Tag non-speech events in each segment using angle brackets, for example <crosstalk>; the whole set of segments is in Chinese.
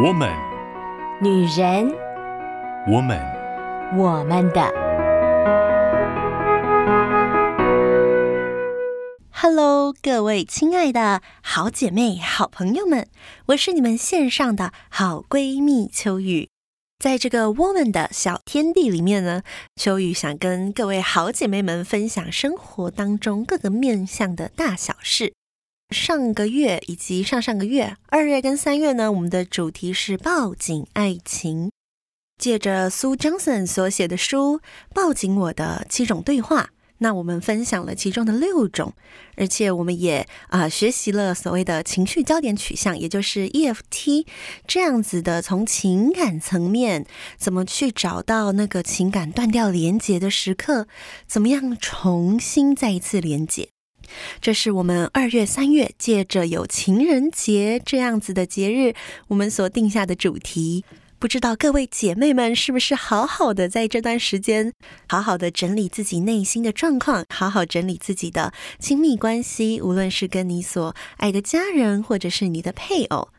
我们，女人，我们，我们的。Hello，各位亲爱的好姐妹、好朋友们，我是你们线上的好闺蜜秋雨。在这个 Woman 的小天地里面呢，秋雨想跟各位好姐妹们分享生活当中各个面向的大小事。上个月以及上上个月，二月跟三月呢，我们的主题是抱紧爱情。借着苏 Johnson 所写的书《抱紧我的七种对话》，那我们分享了其中的六种，而且我们也啊、学习了所谓的情绪焦点取向，也就是 EFT 这样子的，从情感层面怎么去找到那个情感断掉连接的时刻，怎么样重新再一次连接。这是我们二月、三月借着有情人节这样子的节日，我们所定下的主题。不知道各位姐妹们是不是好好的在这段时间，好好的整理自己内心的状况，好好整理自己的亲密关系，无论是跟你所爱的家人，或者是你的配偶。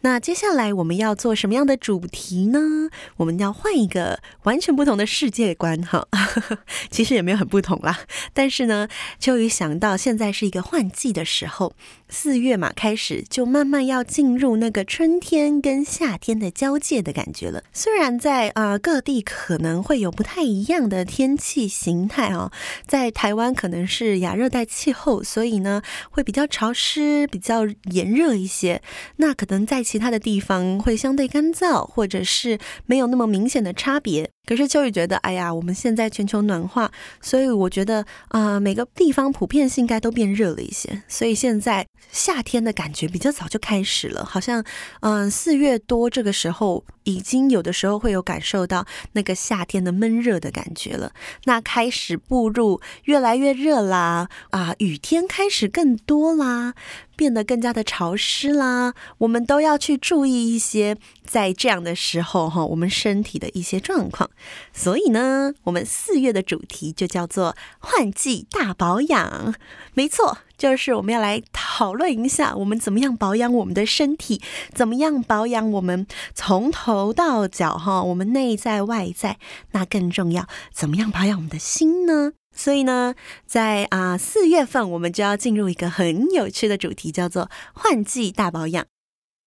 那接下来我们要做什么样的主题呢？我们要换一个完全不同的世界观哈，<laughs> 其实也没有很不同啦。但是呢，秋雨想到现在是一个换季的时候。四月嘛，开始就慢慢要进入那个春天跟夏天的交界的感觉了。虽然在啊、各地可能会有不太一样的天气形态哦，在台湾可能是亚热带气候，所以呢会比较潮湿、比较炎热一些。那可能在其他的地方会相对干燥，或者是没有那么明显的差别。可是秋雨觉得，哎呀，我们现在全球暖化，所以我觉得啊、每个地方普遍性应该都变热了一些。所以现在夏天的感觉比较早就开始了，好像嗯、呃、四月多这个时候，已经有的时候会有感受到那个夏天的闷热的感觉了。那开始步入越来越热啦，啊，雨天开始更多啦。变得更加的潮湿啦，我们都要去注意一些，在这样的时候哈，我们身体的一些状况。所以呢，我们四月的主题就叫做换季大保养。没错，就是我们要来讨论一下，我们怎么样保养我们的身体，怎么样保养我们从头到脚哈，我们内在外在。那更重要，怎么样保养我们的心呢？所以呢，在啊四月份，我们就要进入一个很有趣的主题，叫做换季大保养。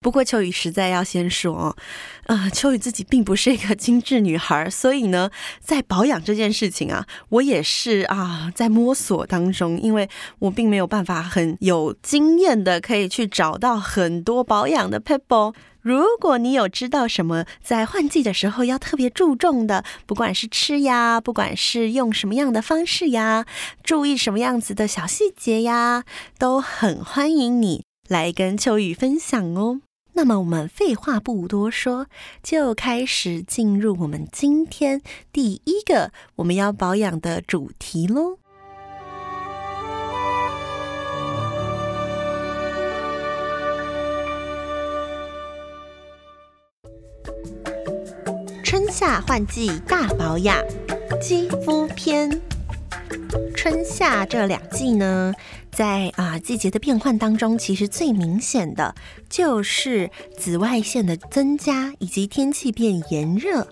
不过秋雨实在要先说哦，呃，秋雨自己并不是一个精致女孩，所以呢，在保养这件事情啊，我也是啊在摸索当中，因为我并没有办法很有经验的可以去找到很多保养的 people。如果你有知道什么在换季的时候要特别注重的，不管是吃呀，不管是用什么样的方式呀，注意什么样子的小细节呀，都很欢迎你来跟秋雨分享哦。那么我们废话不多说，就开始进入我们今天第一个我们要保养的主题喽。春夏换季大保养，肌肤篇。春夏这两季呢，在啊季节的变换当中，其实最明显的就是紫外线的增加，以及天气变炎热。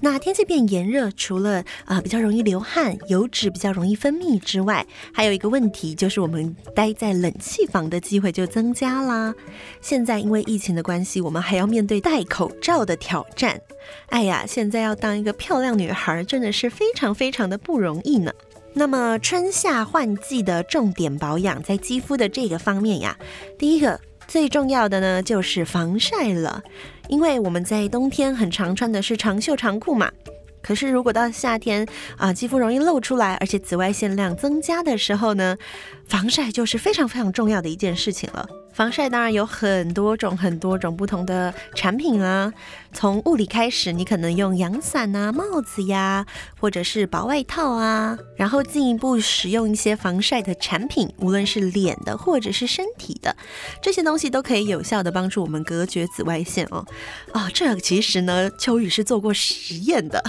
那天气变炎热，除了啊、比较容易流汗、油脂比较容易分泌之外，还有一个问题就是我们待在冷气房的机会就增加啦。现在因为疫情的关系，我们还要面对戴口罩的挑战。哎呀，现在要当一个漂亮女孩，真的是非常非常的不容易呢。那么春夏换季的重点保养，在肌肤的这个方面呀，第一个最重要的呢就是防晒了。因为我们在冬天很常穿的是长袖长裤嘛，可是如果到夏天啊，肌肤容易露出来，而且紫外线量增加的时候呢，防晒就是非常非常重要的一件事情了。防晒当然有很多种、很多种不同的产品啊。从物理开始，你可能用阳伞啊、帽子呀，或者是薄外套啊，然后进一步使用一些防晒的产品，无论是脸的或者是身体的，这些东西都可以有效的帮助我们隔绝紫外线哦。啊、这其实呢，秋雨是做过实验的。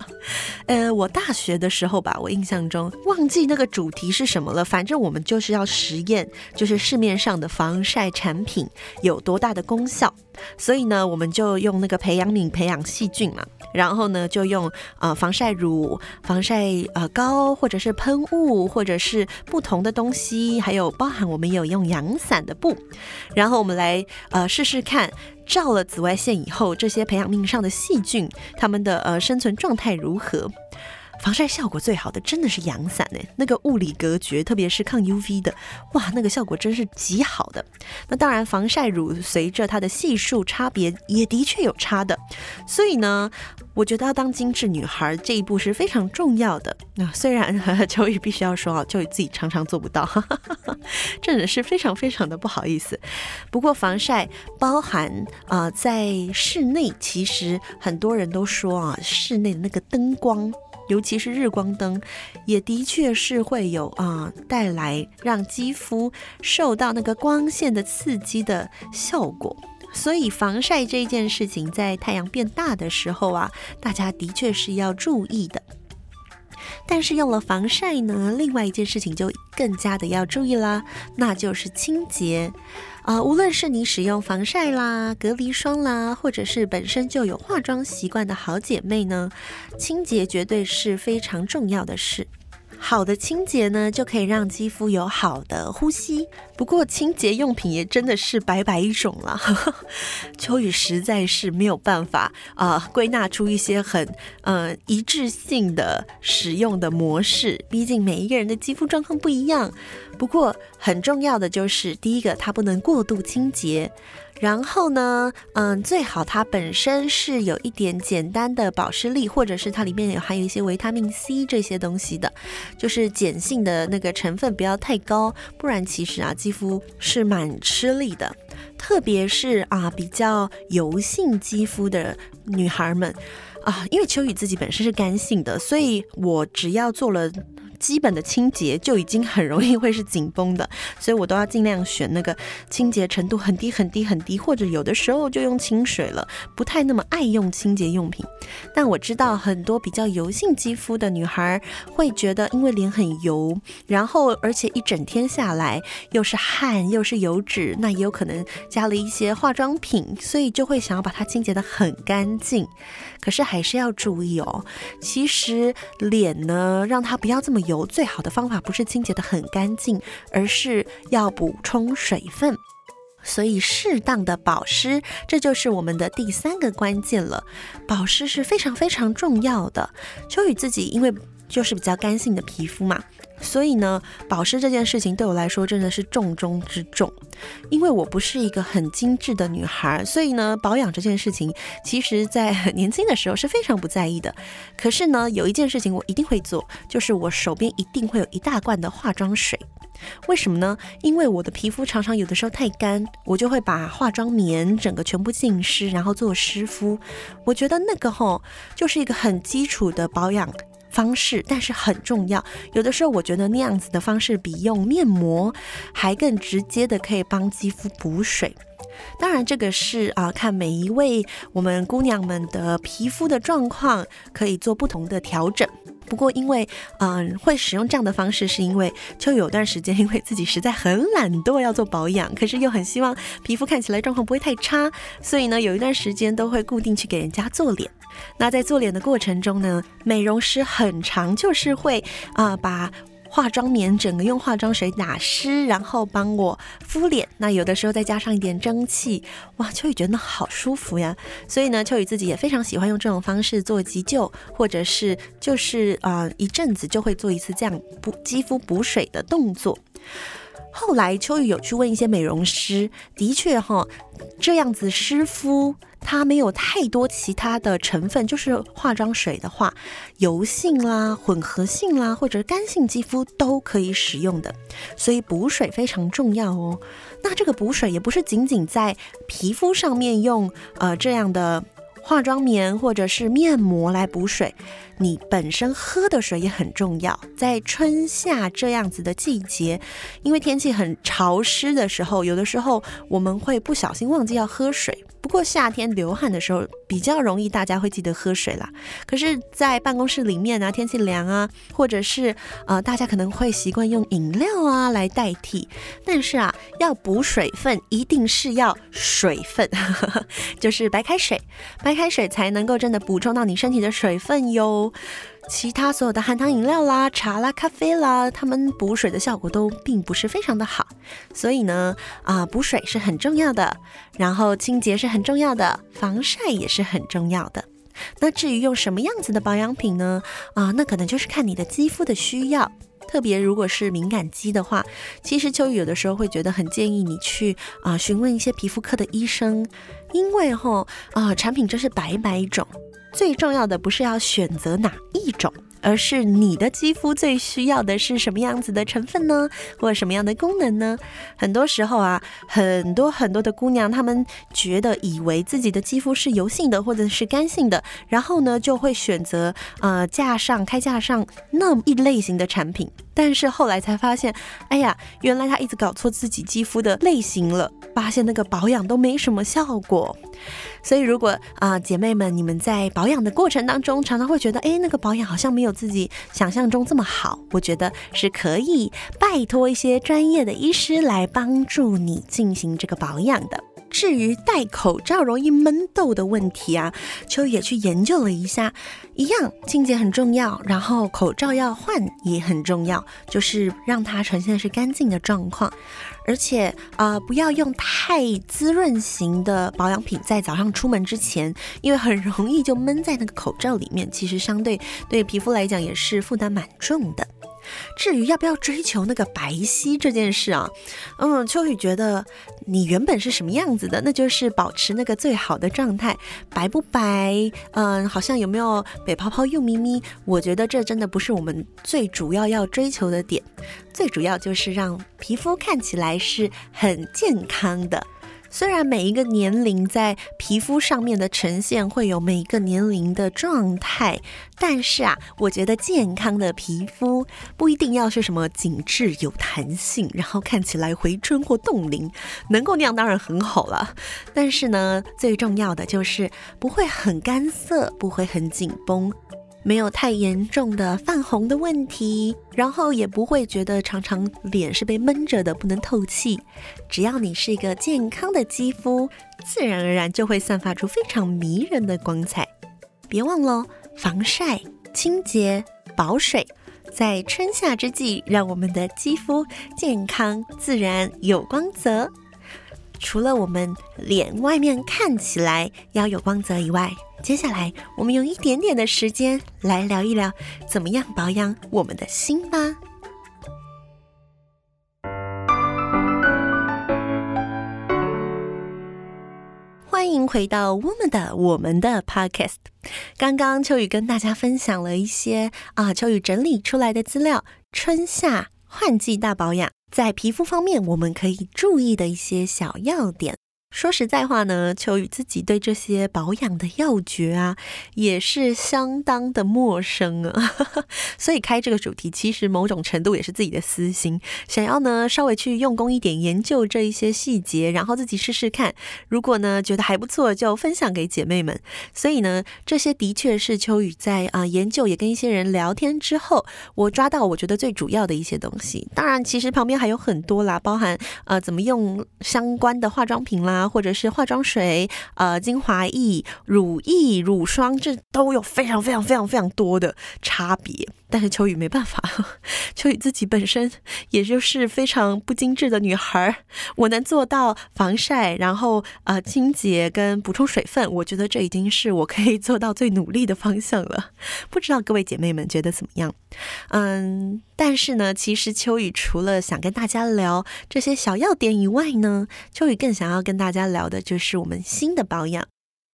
<laughs> 呃，我大学的时候吧，我印象中忘记那个主题是什么了，反正我们就是要实验，就是市面上的防晒产品有多大的功效，所以呢，我们就用那个培养皿培养细菌嘛，然后呢，就用呃防晒乳、防晒呃膏，或者是喷雾，或者是不同的东西，还有包含我们有用阳伞的布，然后我们来呃试试看，照了紫外线以后，这些培养皿上的细菌，它们的呃生存状态如何？防晒效果最好的真的是阳伞诶，那个物理隔绝，特别是抗 UV 的，哇，那个效果真是极好的。那当然，防晒乳随着它的系数差别也的确有差的，所以呢，我觉得要当精致女孩这一步是非常重要的。那虽然 <laughs> 秋雨必须要说啊，秋雨自己常常做不到，<laughs> 真的是非常非常的不好意思。不过防晒包含啊、在室内，其实很多人都说啊，室内的那个灯光。尤其是日光灯，也的确是会有啊、带来让肌肤受到那个光线的刺激的效果。所以防晒这件事情，在太阳变大的时候啊，大家的确是要注意的。但是用了防晒呢，另外一件事情就更加的要注意啦，那就是清洁。啊、无论是你使用防晒啦、隔离霜啦，或者是本身就有化妆习惯的好姐妹呢，清洁绝对是非常重要的事。好的清洁呢，就可以让肌肤有好的呼吸。不过清洁用品也真的是百百种了，<laughs> 秋雨实在是没有办法啊、归纳出一些很呃一致性的使用的模式。毕竟每一个人的肌肤状况不一样。不过很重要的就是，第一个它不能过度清洁。然后呢，嗯，最好它本身是有一点简单的保湿力，或者是它里面有含有一些维他命 C 这些东西的，就是碱性的那个成分不要太高，不然其实啊，肌肤是蛮吃力的，特别是啊比较油性肌肤的女孩们啊，因为秋雨自己本身是干性的，所以我只要做了。基本的清洁就已经很容易会是紧绷的，所以我都要尽量选那个清洁程度很低很低很低，或者有的时候就用清水了，不太那么爱用清洁用品。但我知道很多比较油性肌肤的女孩会觉得，因为脸很油，然后而且一整天下来又是汗又是油脂，那也有可能加了一些化妆品，所以就会想要把它清洁得很干净。可是还是要注意哦，其实脸呢，让它不要这么油，油最好的方法不是清洁得很干净，而是要补充水分。所以适当的保湿，这就是我们的第三个关键了。保湿是非常非常重要的。秋雨自己因为就是比较干性的皮肤嘛。所以呢，保湿这件事情对我来说真的是重中之重，因为我不是一个很精致的女孩，所以呢，保养这件事情，其实在很年轻的时候是非常不在意的。可是呢，有一件事情我一定会做，就是我手边一定会有一大罐的化妆水。为什么呢？因为我的皮肤常常有的时候太干，我就会把化妆棉整个全部浸湿，然后做湿敷。我觉得那个吼，就是一个很基础的保养方式，但是很重要。有的时候，我觉得那样子的方式比用面膜还更直接的可以帮肌肤补水。当然，这个是啊，看每一位我们姑娘们的皮肤的状况，可以做不同的调整。不过，因为嗯，会使用这样的方式，是因为就有段时间，因为自己实在很懒惰要做保养，可是又很希望皮肤看起来状况不会太差，所以呢，有一段时间都会固定去给人家做脸。那在做脸的过程中呢，美容师很常就是会啊、把。化妆棉整个用化妆水打湿，然后帮我敷脸。那有的时候再加上一点蒸汽，哇，秋雨觉得好舒服呀。所以呢，秋雨自己也非常喜欢用这种方式做急救，或者是就是啊、一阵子就会做一次这样补肌肤补水的动作。后来秋雨有去问一些美容师，的确哈，这样子湿敷。它没有太多其他的成分，就是化妆水的话，油性啦、混合性啦，或者干性肌肤都可以使用的。所以补水非常重要哦。那这个补水也不是仅仅在皮肤上面用呃这样的化妆棉或者是面膜来补水，你本身喝的水也很重要。在春夏这样子的季节，因为天气很潮湿的时候，有的时候我们会不小心忘记要喝水。不过夏天流汗的时候比较容易，大家会记得喝水啦。可是，在办公室里面啊，天气凉啊，或者是呃，大家可能会习惯用饮料啊来代替。但是啊，要补水分，一定是要水分，<laughs> 就是白开水，白开水才能够真的补充到你身体的水分哟。其他所有的含糖饮料啦、茶啦、咖啡啦，它们补水的效果都并不是非常的好。所以呢，啊、补水是很重要的，然后清洁是很重要的，防晒也是很重要的。那至于用什么样子的保养品呢？啊、那可能就是看你的肌肤的需要。特别如果是敏感肌的话，其实秋雨有的时候会觉得很建议你去啊、询问一些皮肤科的医生，因为吼啊、产品真是百百种。最重要的不是要选择哪一种，而是你的肌肤最需要的是什么样子的成分呢？或者什么样的功能呢？很多时候啊，很多很多的姑娘，她们觉得以为自己的肌肤是油性的或者是干性的，然后呢就会选择呃架上开架上那么一类型的产品，但是后来才发现，哎呀，原来她一直搞错自己肌肤的类型了，发现那个保养都没什么效果。所以，如果啊、姐妹们，你们在保养的过程当中，常常会觉得，哎，那个保养好像没有自己想象中这么好，我觉得是可以拜托一些专业的医师来帮助你进行这个保养的。至于戴口罩容易闷痘的问题啊，秋也去研究了一下，一样清洁很重要，然后口罩要换也很重要，就是让它呈现的是干净的状况。而且啊、不要用太滋润型的保养品在早上出门之前，因为很容易就闷在那个口罩里面，其实相对对皮肤来讲也是负担蛮重的。至于要不要追求那个白皙这件事啊，嗯，秋雨觉得你原本是什么样子的，那就是保持那个最好的状态。白不白，嗯，好像有没有白泡泡、又咪咪，我觉得这真的不是我们最主要要追求的点。最主要就是让皮肤看起来是很健康的。虽然每一个年龄在皮肤上面的呈现会有每一个年龄的状态，但是啊，我觉得健康的皮肤不一定要是什么紧致有弹性，然后看起来回春或冻龄，能够那样当然很好了。<laughs> 但是呢，最重要的就是不会很干涩，不会很紧绷。没有太严重的泛红的问题，然后也不会觉得常常脸是被闷着的，不能透气。只要你是一个健康的肌肤，自然而然就会散发出非常迷人的光彩。别忘了防晒、清洁、保水，在春夏之际，让我们的肌肤健康、自然、有光泽。除了我们脸外面看起来要有光泽以外，接下来我们用一点点的时间来聊一聊，怎么样保养我们的心吧。欢迎回到我们的我们的 Podcast。刚刚秋雨跟大家分享了一些啊，秋雨整理出来的资料，春夏换季大保养。在皮肤方面，我们可以注意的一些小要点。说实在话呢，秋雨自己对这些保养的要诀啊，也是相当的陌生啊。<laughs> 所以开这个主题，其实某种程度也是自己的私心，想要呢稍微去用功一点，研究这一些细节，然后自己试试看。如果呢觉得还不错，就分享给姐妹们。所以呢，这些的确是秋雨在啊、研究，也跟一些人聊天之后，我抓到我觉得最主要的一些东西。当然，其实旁边还有很多啦，包含呃怎么用相关的化妆品啦。或者是化妆水、呃，精华液、乳液、乳霜，这都有非常非常非常非常多的差别。但是秋雨没办法，<laughs> 秋雨自己本身也就是非常不精致的女孩，我能做到防晒，然后呃清洁跟补充水分，我觉得这已经是我可以做到最努力的方向了。不知道各位姐妹们觉得怎么样？嗯，但是呢，其实秋雨除了想跟大家聊这些小要点以外呢，秋雨更想要跟大大家聊的就是我们新的保养。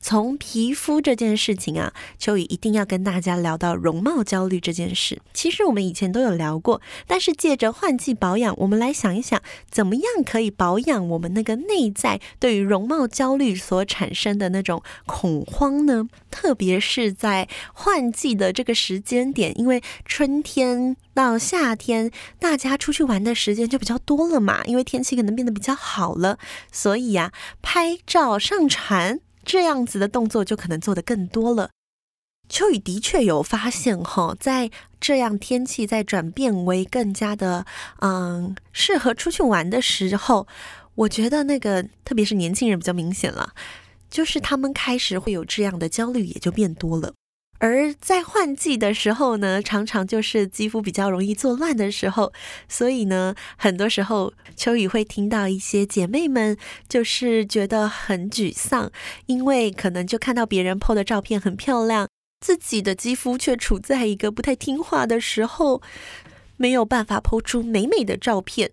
从皮肤这件事情啊，秋雨一定要跟大家聊到容貌焦虑这件事。其实我们以前都有聊过，但是借着换季保养，我们来想一想，怎么样可以保养我们那个内在对于容貌焦虑所产生的那种恐慌呢？特别是在换季的这个时间点，因为春天到夏天，大家出去玩的时间就比较多了嘛，因为天气可能变得比较好了，所以呀、拍照上传。这样子的动作就可能做得更多了。秋雨的确有发现哈，在这样天气在转变为更加的嗯适合出去玩的时候，我觉得那个特别是年轻人比较明显了，就是他们开始会有这样的焦虑，也就变多了。而在换季的时候呢，常常就是肌肤比较容易作乱的时候，所以呢，很多时候秋雨会听到一些姐妹们就是觉得很沮丧，因为可能就看到别人 PO 的照片很漂亮。自己的肌肤却处在一个不太听话的时候，没有办法 po 出美美的照片。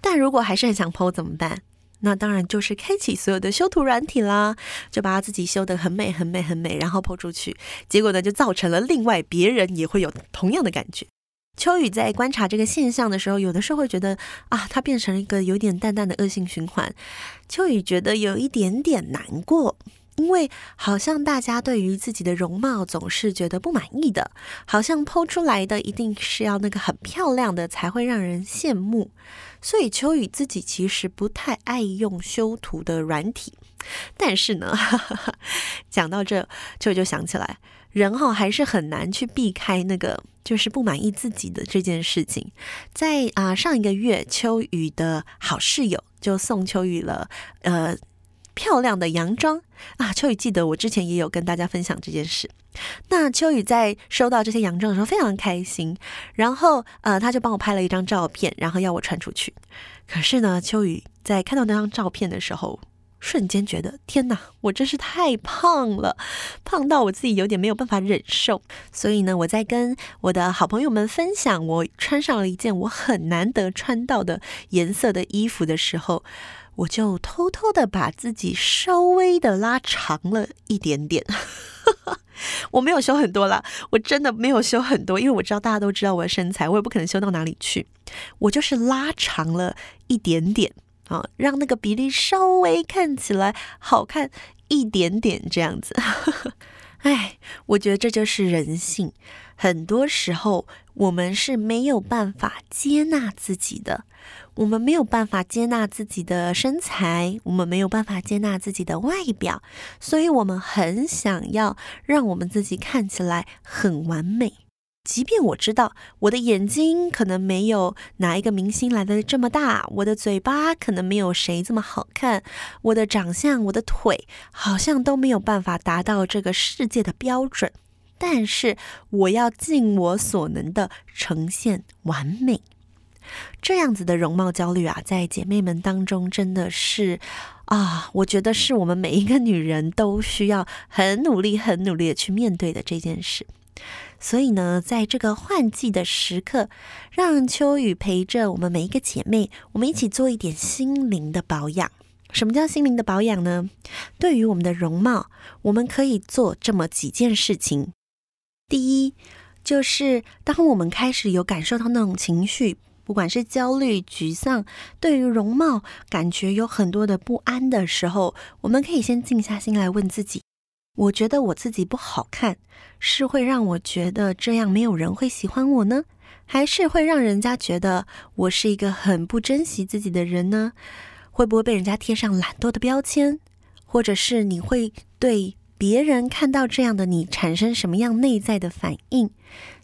但如果还是很想 po 怎么办？那当然就是开启所有的修图软体啦，就把它自己修得很美、很美、很美，然后抛出去。结果呢，就造成了另外别人也会有同样的感觉。秋雨在观察这个现象的时候，有的时候会觉得啊，它变成了一个有点淡淡的恶性循环。秋雨觉得有一点点难过。因为好像大家对于自己的容貌总是觉得不满意的，好像剖出来的一定是要那个很漂亮的才会让人羡慕，所以秋雨自己其实不太爱用修图的软体。但是呢，哈哈哈，讲到这，秋雨就想起来，人哈还是很难去避开那个就是不满意自己的这件事情。在啊、上一个月，秋雨的好室友就送秋雨了，呃。漂亮的洋装啊！秋雨记得我之前也有跟大家分享这件事。那秋雨在收到这些洋装的时候非常开心，然后呃，他就帮我拍了一张照片，然后要我传出去。可是呢，秋雨在看到那张照片的时候，瞬间觉得天哪，我真是太胖了，胖到我自己有点没有办法忍受。所以呢，我在跟我的好朋友们分享我穿上了一件我很难得穿到的颜色的衣服的时候。我就偷偷的把自己稍微的拉长了一点点，<laughs> 我没有修很多啦，我真的没有修很多，因为我知道大家都知道我的身材，我也不可能修到哪里去，我就是拉长了一点点啊，让那个比例稍微看起来好看一点点这样子。<laughs> 哎，我觉得这就是人性，很多时候我们是没有办法接纳自己的。我们没有办法接纳自己的身材，我们没有办法接纳自己的外表，所以我们很想要让我们自己看起来很完美。即便我知道我的眼睛可能没有哪一个明星来的这么大，我的嘴巴可能没有谁这么好看，我的长相、我的腿好像都没有办法达到这个世界的标准，但是我要尽我所能的呈现完美。这样子的容貌焦虑啊，在姐妹们当中真的是啊，我觉得是我们每一个女人都需要很努力、很努力的去面对的这件事。所以呢，在这个换季的时刻，让秋雨陪着我们每一个姐妹，我们一起做一点心灵的保养。什么叫心灵的保养呢？对于我们的容貌，我们可以做这么几件事情。第一，就是当我们开始有感受到那种情绪。不管是焦虑、沮丧，对于容貌感觉有很多的不安的时候，我们可以先静下心来问自己：我觉得我自己不好看，是会让我觉得这样没有人会喜欢我呢？还是会让人家觉得我是一个很不珍惜自己的人呢？会不会被人家贴上懒惰的标签？或者是你会对别人看到这样的你产生什么样内在的反应？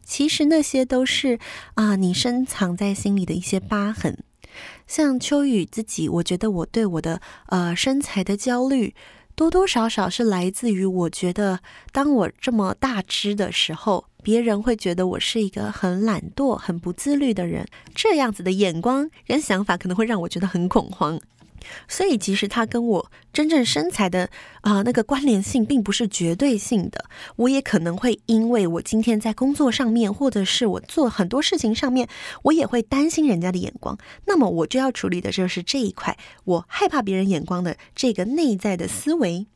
其实那些都是啊，你深藏在心里的一些疤痕。像秋雨自己，我觉得我对我的呃身材的焦虑，多多少少是来自于我觉得，当我这么大只的时候，别人会觉得我是一个很懒惰、很不自律的人。这样子的眼光跟想法，可能会让我觉得很恐慌。所以，其实它跟我真正身材的啊、那个关联性并不是绝对性的。我也可能会因为我今天在工作上面，或者是我做很多事情上面，我也会担心人家的眼光。那么，我就要处理的就是这一块，我害怕别人眼光的这个内在的思维。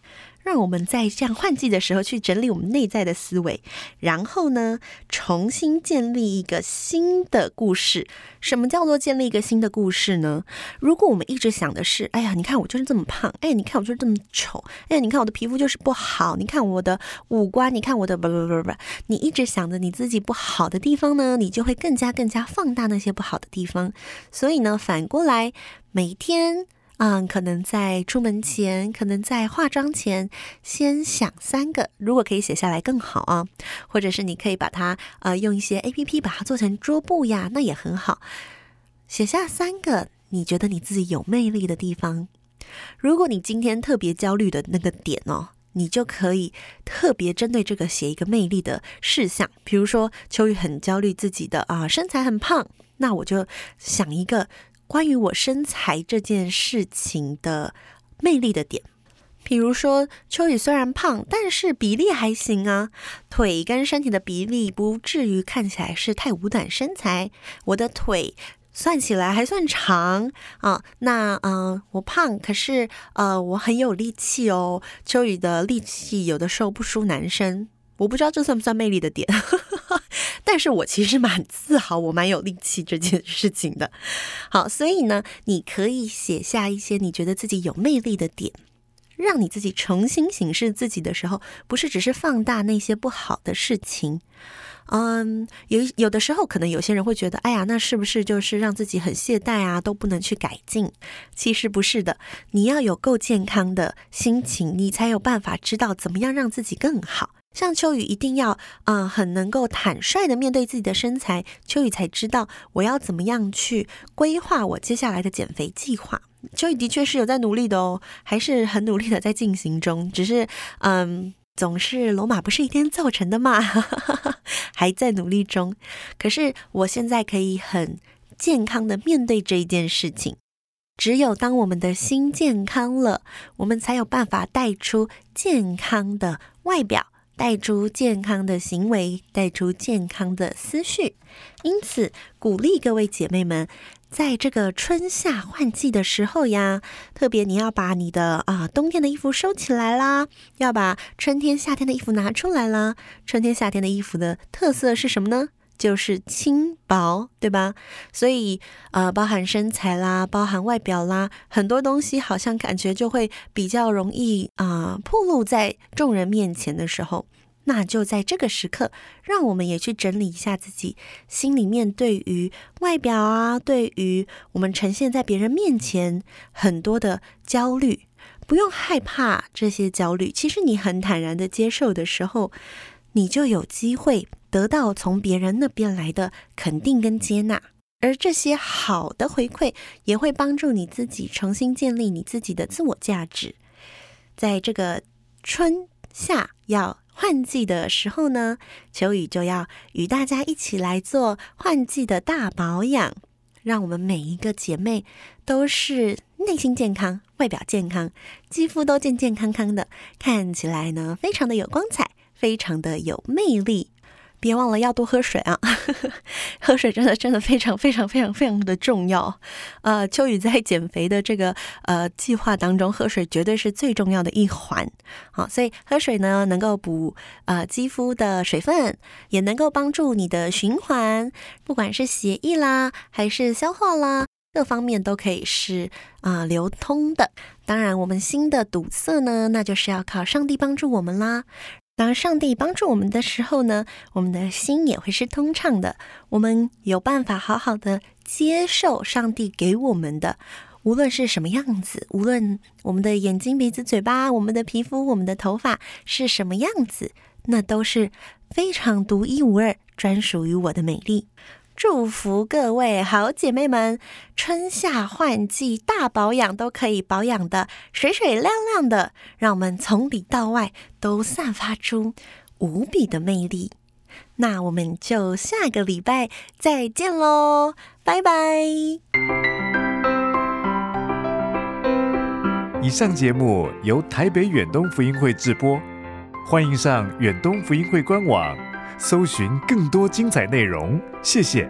让我们在这样换季的时候去整理我们内在的思维，然后呢，重新建立一个新的故事。什么叫做建立一个新的故事呢？如果我们一直想的是，哎呀，你看我就是这么胖，哎，你看我就是这么丑，哎，你看我的皮肤就是不好，你看我的五官，你看我的不不不不，你一直想着你自己不好的地方呢，你就会更加更加放大那些不好的地方。所以呢，反过来，每天。嗯，可能在出门前，可能在化妆前，先想三个，如果可以写下来更好啊。或者是你可以把它呃用一些 APP 把它做成桌布呀，那也很好。写下三个你觉得你自己有魅力的地方。如果你今天特别焦虑的那个点哦，你就可以特别针对这个写一个魅力的事项。比如说秋雨很焦虑自己的啊身材很胖，那我就想一个。关于我身材这件事情的魅力的点，比如说秋雨虽然胖，但是比例还行啊，腿跟身体的比例不至于看起来是太五短身材。我的腿算起来还算长啊，那嗯、我胖，可是呃，我很有力气哦。秋雨的力气有的时候不输男生，我不知道这算不算魅力的点。但是我其实蛮自豪，我蛮有力气这件事情的。好，所以呢，你可以写下一些你觉得自己有魅力的点，让你自己重新审视自己的时候，不是只是放大那些不好的事情。嗯，有有的时候可能有些人会觉得，哎呀，那是不是就是让自己很懈怠啊，都不能去改进？其实不是的，你要有够健康的心情，你才有办法知道怎么样让自己更好。像秋雨一定要，嗯，很能够坦率的面对自己的身材，秋雨才知道我要怎么样去规划我接下来的减肥计划。秋雨的确是有在努力的哦，还是很努力的在进行中，只是，嗯，总是罗马不是一天造成的嘛，<laughs> 还在努力中。可是我现在可以很健康的面对这一件事情。只有当我们的心健康了，我们才有办法带出健康的外表。带出健康的行为，带出健康的思绪。因此，鼓励各位姐妹们，在这个春夏换季的时候呀，特别你要把你的啊冬天的衣服收起来啦，要把春天、夏天的衣服拿出来啦。春天、夏天的衣服的特色是什么呢？就是轻薄，对吧？所以，呃，包含身材啦，包含外表啦，很多东西好像感觉就会比较容易啊，暴露在众人面前的时候，那就在这个时刻，让我们也去整理一下自己心里面对于外表啊，对于我们呈现在别人面前很多的焦虑，不用害怕这些焦虑。其实你很坦然的接受的时候，你就有机会。得到从别人那边来的肯定跟接纳，而这些好的回馈也会帮助你自己重新建立你自己的自我价值。在这个春夏要换季的时候呢，秋雨就要与大家一起来做换季的大保养，让我们每一个姐妹都是内心健康、外表健康、肌肤都健健康康的，看起来呢非常的有光彩，非常的有魅力。别忘了要多喝水啊！<laughs> 喝水真的真的非常非常非常非常的重要。呃，秋雨在减肥的这个呃计划当中，喝水绝对是最重要的一环。好，所以喝水呢，能够补呃肌肤的水分，也能够帮助你的循环，不管是血液啦，还是消化啦，各方面都可以是啊、流通的。当然，我们心的堵塞呢，那就是要靠上帝帮助我们啦。当上帝帮助我们的时候呢，我们的心也会是通畅的。我们有办法好好的接受上帝给我们的，无论是什么样子，无论我们的眼睛、鼻子、嘴巴、我们的皮肤、我们的头发是什么样子，那都是非常独一无二、专属于我的美丽。祝福各位好姐妹们，春夏换季大保养都可以保养的水水亮亮的，让我们从里到外都散发出无比的魅力。那我们就下个礼拜再见喽，拜拜！以上节目由台北远东福音会制播，欢迎上远东福音会官网。搜寻更多精彩内容，谢谢。